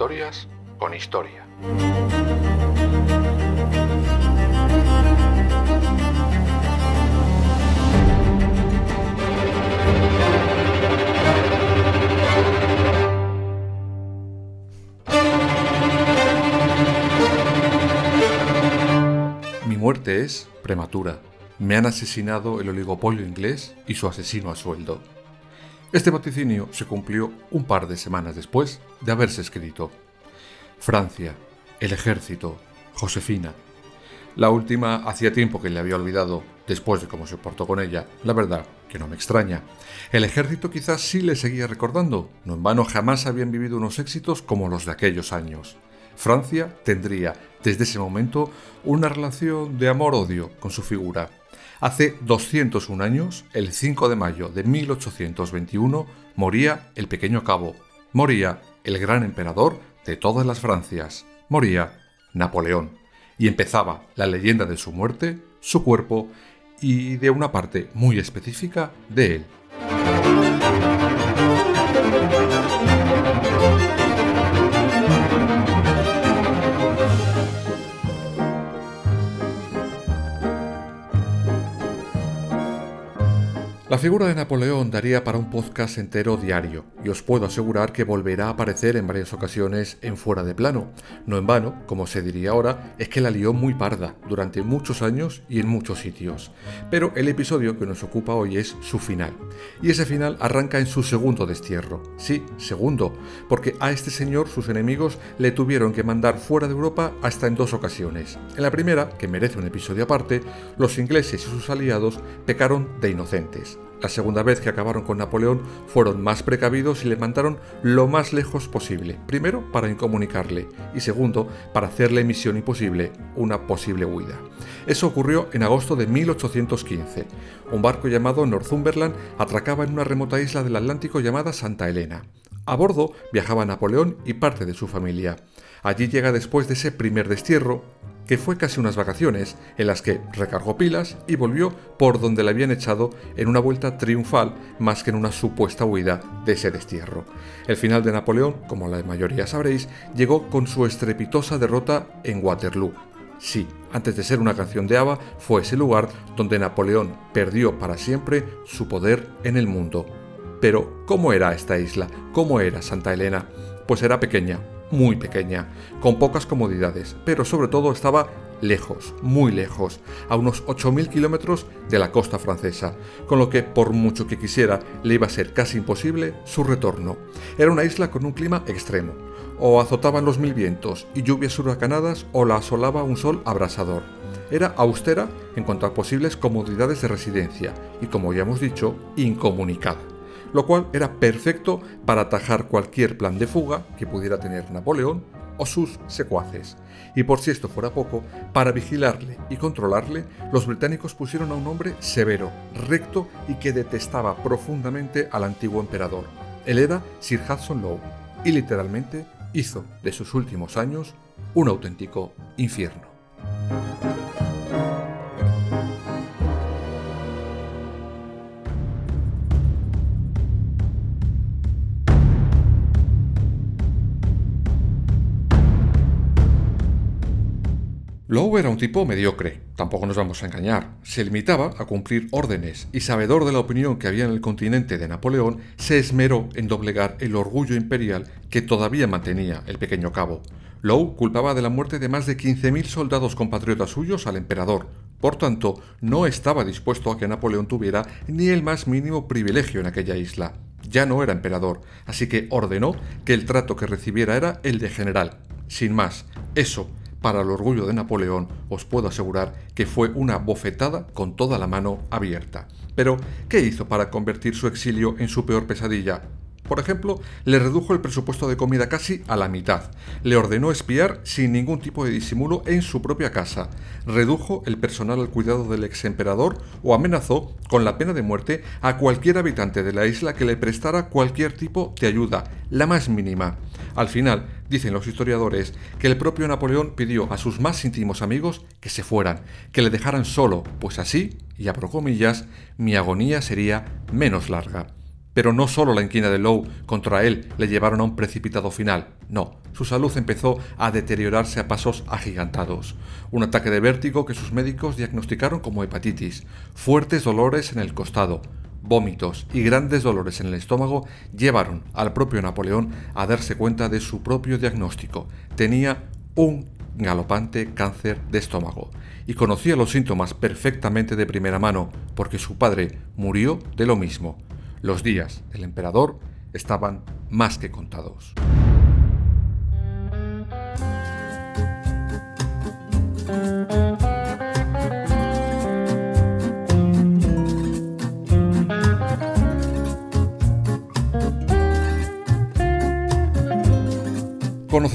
historias con historia. Mi muerte es prematura. Me han asesinado el oligopolio inglés y su asesino a sueldo. Este vaticinio se cumplió un par de semanas después de haberse escrito. Francia, el ejército, Josefina. La última hacía tiempo que le había olvidado, después de cómo se portó con ella, la verdad que no me extraña. El ejército quizás sí le seguía recordando, no en vano jamás habían vivido unos éxitos como los de aquellos años. Francia tendría, desde ese momento, una relación de amor-odio con su figura. Hace 201 años, el 5 de mayo de 1821, moría el pequeño cabo, moría el gran emperador de todas las Francias, moría Napoleón, y empezaba la leyenda de su muerte, su cuerpo y de una parte muy específica de él. La figura de Napoleón daría para un podcast entero diario, y os puedo asegurar que volverá a aparecer en varias ocasiones en fuera de plano. No en vano, como se diría ahora, es que la lió muy parda durante muchos años y en muchos sitios. Pero el episodio que nos ocupa hoy es su final. Y ese final arranca en su segundo destierro. Sí, segundo, porque a este señor sus enemigos le tuvieron que mandar fuera de Europa hasta en dos ocasiones. En la primera, que merece un episodio aparte, los ingleses y sus aliados pecaron de inocentes. La segunda vez que acabaron con Napoleón fueron más precavidos y le mandaron lo más lejos posible. Primero, para incomunicarle y segundo, para hacerle misión imposible, una posible huida. Eso ocurrió en agosto de 1815. Un barco llamado Northumberland atracaba en una remota isla del Atlántico llamada Santa Elena. A bordo viajaba Napoleón y parte de su familia. Allí llega después de ese primer destierro, que fue casi unas vacaciones, en las que recargó pilas y volvió por donde le habían echado en una vuelta triunfal más que en una supuesta huida de ese destierro. El final de Napoleón, como la mayoría sabréis, llegó con su estrepitosa derrota en Waterloo. Sí, antes de ser una canción de Ava, fue ese lugar donde Napoleón perdió para siempre su poder en el mundo. Pero, ¿cómo era esta isla? ¿Cómo era Santa Elena? Pues era pequeña, muy pequeña, con pocas comodidades, pero sobre todo estaba lejos, muy lejos, a unos 8.000 kilómetros de la costa francesa, con lo que por mucho que quisiera le iba a ser casi imposible su retorno. Era una isla con un clima extremo, o azotaban los mil vientos y lluvias huracanadas o la asolaba un sol abrasador. Era austera en cuanto a posibles comodidades de residencia y, como ya hemos dicho, incomunicada lo cual era perfecto para atajar cualquier plan de fuga que pudiera tener Napoleón o sus secuaces. Y por si esto fuera poco, para vigilarle y controlarle, los británicos pusieron a un hombre severo, recto y que detestaba profundamente al antiguo emperador. Él era Sir Hudson Lowe y literalmente hizo de sus últimos años un auténtico infierno. Lowe era un tipo mediocre, tampoco nos vamos a engañar. Se limitaba a cumplir órdenes y sabedor de la opinión que había en el continente de Napoleón, se esmeró en doblegar el orgullo imperial que todavía mantenía el pequeño cabo. Lowe culpaba de la muerte de más de 15.000 soldados compatriotas suyos al emperador. Por tanto, no estaba dispuesto a que Napoleón tuviera ni el más mínimo privilegio en aquella isla. Ya no era emperador, así que ordenó que el trato que recibiera era el de general. Sin más, eso para el orgullo de Napoleón os puedo asegurar que fue una bofetada con toda la mano abierta. Pero, ¿qué hizo para convertir su exilio en su peor pesadilla? Por ejemplo, le redujo el presupuesto de comida casi a la mitad, le ordenó espiar sin ningún tipo de disimulo en su propia casa, redujo el personal al cuidado del ex emperador o amenazó con la pena de muerte a cualquier habitante de la isla que le prestara cualquier tipo de ayuda, la más mínima. Al final, dicen los historiadores, que el propio Napoleón pidió a sus más íntimos amigos que se fueran, que le dejaran solo, pues así, y abro comillas, mi agonía sería menos larga. Pero no solo la inquina de Lowe contra él le llevaron a un precipitado final, no, su salud empezó a deteriorarse a pasos agigantados. Un ataque de vértigo que sus médicos diagnosticaron como hepatitis, fuertes dolores en el costado, vómitos y grandes dolores en el estómago llevaron al propio Napoleón a darse cuenta de su propio diagnóstico. Tenía un galopante cáncer de estómago y conocía los síntomas perfectamente de primera mano porque su padre murió de lo mismo. Los días del emperador estaban más que contados.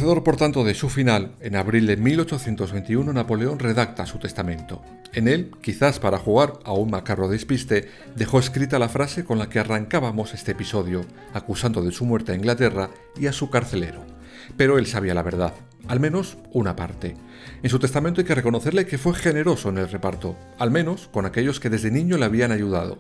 Por tanto de su final, en abril de 1821 Napoleón redacta su testamento. En él, quizás para jugar a un macarro despiste, dejó escrita la frase con la que arrancábamos este episodio, acusando de su muerte a Inglaterra y a su carcelero. Pero él sabía la verdad, al menos una parte. En su testamento hay que reconocerle que fue generoso en el reparto, al menos con aquellos que desde niño le habían ayudado.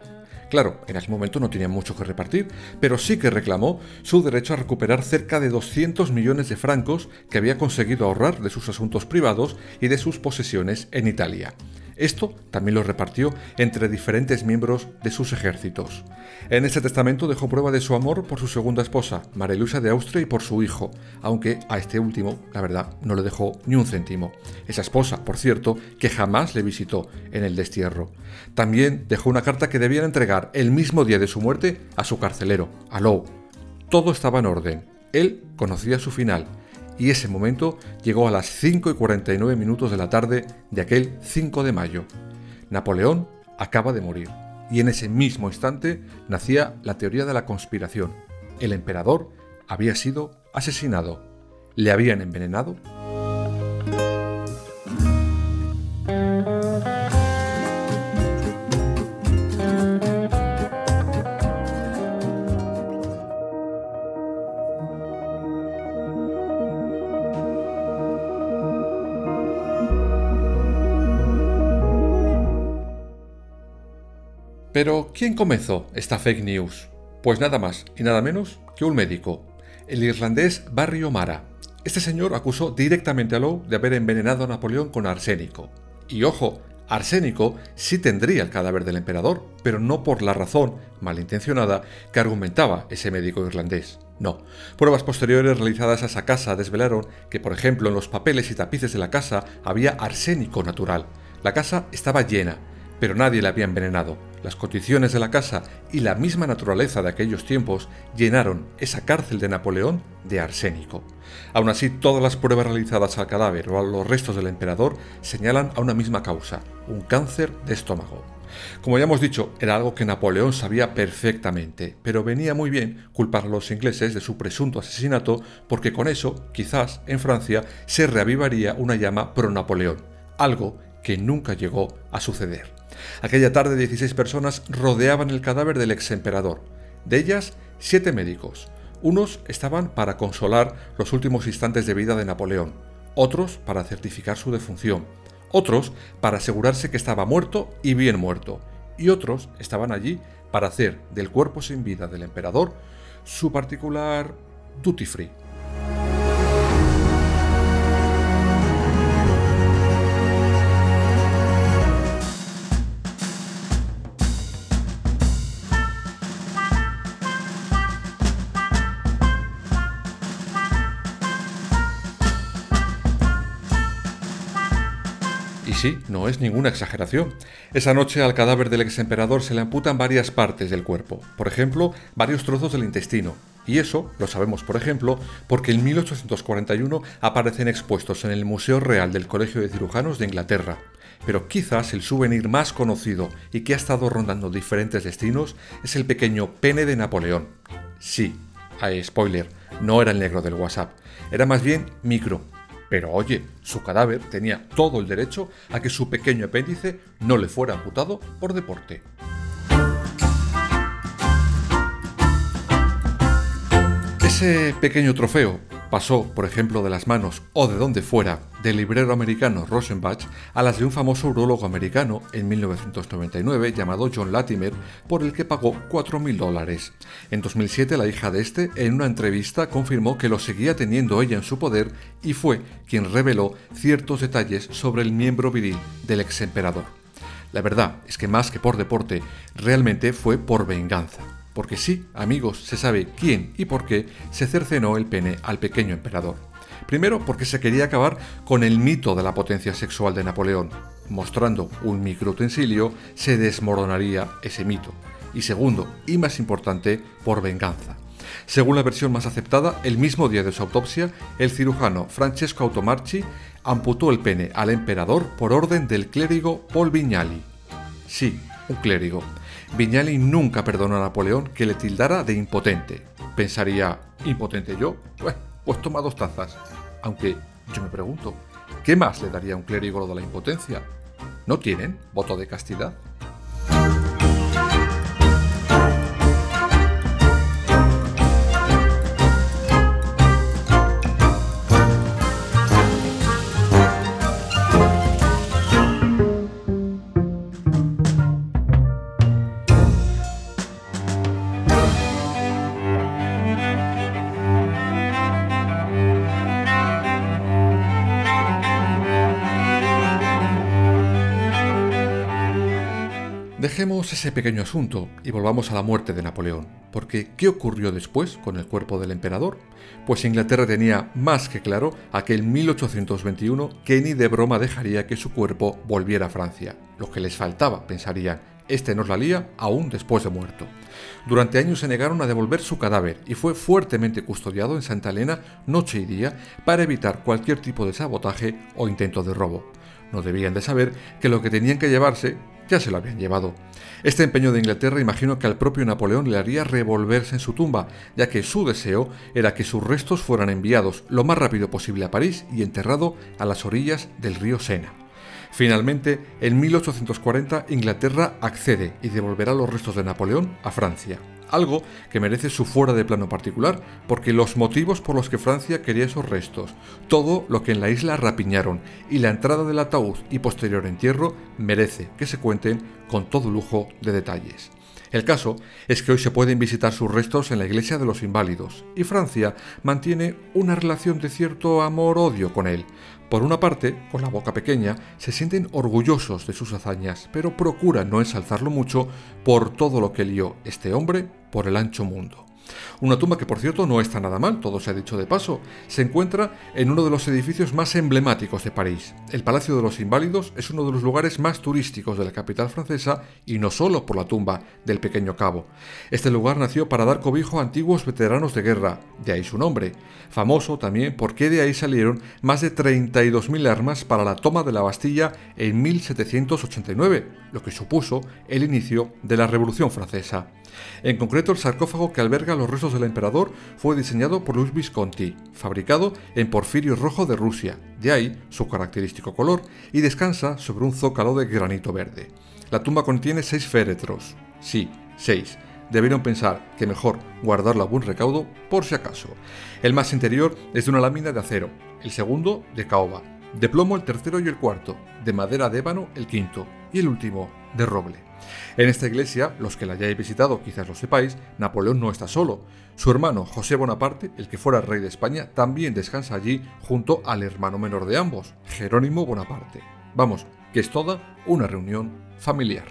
Claro, en ese momento no tenía mucho que repartir, pero sí que reclamó su derecho a recuperar cerca de 200 millones de francos que había conseguido ahorrar de sus asuntos privados y de sus posesiones en Italia. Esto también lo repartió entre diferentes miembros de sus ejércitos. En ese testamento dejó prueba de su amor por su segunda esposa, María Luisa de Austria, y por su hijo, aunque a este último, la verdad, no le dejó ni un céntimo. Esa esposa, por cierto, que jamás le visitó en el destierro. También dejó una carta que debían entregar el mismo día de su muerte a su carcelero, a Lowe. Todo estaba en orden. Él conocía su final y ese momento llegó a las 5 y 49 minutos de la tarde de aquel 5 de mayo. Napoleón acaba de morir y en ese mismo instante nacía la teoría de la conspiración. El emperador había sido asesinado. ¿Le habían envenenado? Pero, ¿quién comenzó esta fake news? Pues nada más y nada menos que un médico, el irlandés Barry O'Mara. Este señor acusó directamente a Lowe de haber envenenado a Napoleón con arsénico. Y ojo, arsénico sí tendría el cadáver del emperador, pero no por la razón malintencionada que argumentaba ese médico irlandés. No, pruebas posteriores realizadas a esa casa desvelaron que, por ejemplo, en los papeles y tapices de la casa había arsénico natural. La casa estaba llena, pero nadie la había envenenado. Las condiciones de la casa y la misma naturaleza de aquellos tiempos llenaron esa cárcel de Napoleón de arsénico. Aún así, todas las pruebas realizadas al cadáver o a los restos del emperador señalan a una misma causa, un cáncer de estómago. Como ya hemos dicho, era algo que Napoleón sabía perfectamente, pero venía muy bien culpar a los ingleses de su presunto asesinato porque con eso, quizás, en Francia se reavivaría una llama pro-Napoleón, algo que nunca llegó a suceder. Aquella tarde 16 personas rodeaban el cadáver del ex emperador. De ellas, siete médicos. Unos estaban para consolar los últimos instantes de vida de Napoleón, otros para certificar su defunción, otros para asegurarse que estaba muerto y bien muerto, y otros estaban allí para hacer del cuerpo sin vida del emperador su particular duty free. Sí, no es ninguna exageración. Esa noche al cadáver del ex emperador se le amputan varias partes del cuerpo, por ejemplo, varios trozos del intestino. Y eso lo sabemos, por ejemplo, porque en 1841 aparecen expuestos en el Museo Real del Colegio de Cirujanos de Inglaterra. Pero quizás el souvenir más conocido y que ha estado rondando diferentes destinos es el pequeño pene de Napoleón. Sí, hay spoiler, no era el negro del WhatsApp, era más bien micro, pero oye, su cadáver tenía todo el derecho a que su pequeño apéndice no le fuera amputado por deporte. Ese pequeño trofeo pasó, por ejemplo, de las manos o de donde fuera del librero americano Rosenbach a las de un famoso urologo americano en 1999 llamado John Latimer, por el que pagó 4.000 dólares. En 2007 la hija de este, en una entrevista, confirmó que lo seguía teniendo ella en su poder y fue quien reveló ciertos detalles sobre el miembro viril del ex emperador. La verdad es que más que por deporte, realmente fue por venganza. Porque sí, amigos, se sabe quién y por qué se cercenó el pene al pequeño emperador. Primero porque se quería acabar con el mito de la potencia sexual de Napoleón. Mostrando un microutensilio se desmoronaría ese mito. Y segundo, y más importante, por venganza. Según la versión más aceptada, el mismo día de su autopsia, el cirujano Francesco Automarchi amputó el pene al emperador por orden del clérigo Paul Vignali. Sí, un clérigo. Vignali nunca perdonó a Napoleón que le tildara de impotente. Pensaría, ¿impotente yo? Pues, pues toma dos tazas. Aunque yo me pregunto, ¿qué más le daría un clérigo lo de la impotencia? ¿No tienen voto de castidad? Dejemos ese pequeño asunto y volvamos a la muerte de Napoleón, porque ¿qué ocurrió después con el cuerpo del emperador? Pues Inglaterra tenía más que claro aquel 1821 que ni de broma dejaría que su cuerpo volviera a Francia. Lo que les faltaba, pensarían, este nos la lía aún después de muerto. Durante años se negaron a devolver su cadáver y fue fuertemente custodiado en Santa Elena noche y día para evitar cualquier tipo de sabotaje o intento de robo. No debían de saber que lo que tenían que llevarse ya se lo habían llevado. Este empeño de Inglaterra imagino que al propio Napoleón le haría revolverse en su tumba, ya que su deseo era que sus restos fueran enviados lo más rápido posible a París y enterrado a las orillas del río Sena. Finalmente, en 1840 Inglaterra accede y devolverá los restos de Napoleón a Francia algo que merece su fuera de plano particular, porque los motivos por los que Francia quería esos restos, todo lo que en la isla rapiñaron y la entrada del ataúd y posterior entierro merece que se cuenten con todo lujo de detalles. El caso es que hoy se pueden visitar sus restos en la iglesia de los inválidos, y Francia mantiene una relación de cierto amor-odio con él, por una parte, con la boca pequeña, se sienten orgullosos de sus hazañas, pero procuran no ensalzarlo mucho por todo lo que lió este hombre por el ancho mundo. Una tumba que por cierto no está nada mal, todo se ha dicho de paso. Se encuentra en uno de los edificios más emblemáticos de París. El Palacio de los Inválidos es uno de los lugares más turísticos de la capital francesa y no solo por la tumba del pequeño cabo. Este lugar nació para dar cobijo a antiguos veteranos de guerra, de ahí su nombre. Famoso también porque de ahí salieron más de 32.000 armas para la toma de la Bastilla en 1789, lo que supuso el inicio de la Revolución Francesa. En concreto, el sarcófago que alberga los restos del emperador fue diseñado por Luis Visconti, fabricado en porfirio rojo de Rusia, de ahí su característico color, y descansa sobre un zócalo de granito verde. La tumba contiene seis féretros. Sí, seis. Debieron pensar que mejor guardarlo a buen recaudo por si acaso. El más interior es de una lámina de acero, el segundo de caoba, de plomo el tercero y el cuarto, de madera de ébano el quinto y el último de roble. En esta iglesia, los que la hayáis visitado quizás lo sepáis, Napoleón no está solo. Su hermano José Bonaparte, el que fuera rey de España, también descansa allí junto al hermano menor de ambos, Jerónimo Bonaparte. Vamos, que es toda una reunión familiar.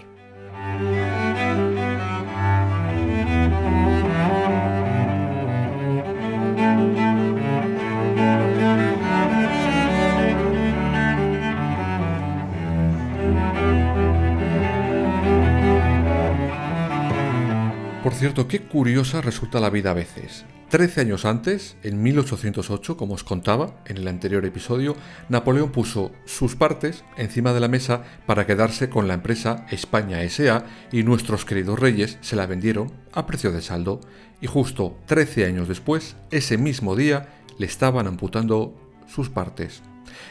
Por cierto, qué curiosa resulta la vida a veces. Trece años antes, en 1808, como os contaba en el anterior episodio, Napoleón puso sus partes encima de la mesa para quedarse con la empresa España SA y nuestros queridos reyes se la vendieron a precio de saldo y justo 13 años después, ese mismo día, le estaban amputando sus partes.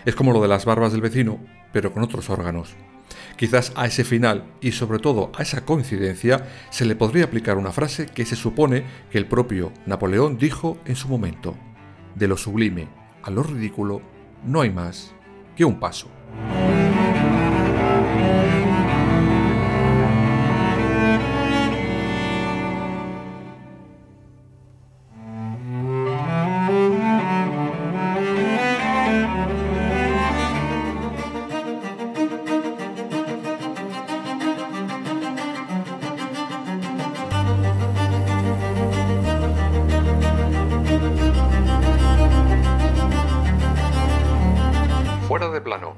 Es como lo de las barbas del vecino, pero con otros órganos. Quizás a ese final y sobre todo a esa coincidencia se le podría aplicar una frase que se supone que el propio Napoleón dijo en su momento. de lo sublime a lo ridículo no hay más que un paso. Fuera de plano.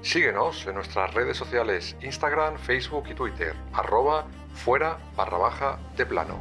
Síguenos en nuestras redes sociales Instagram, Facebook y Twitter, arroba fuera barra baja de plano.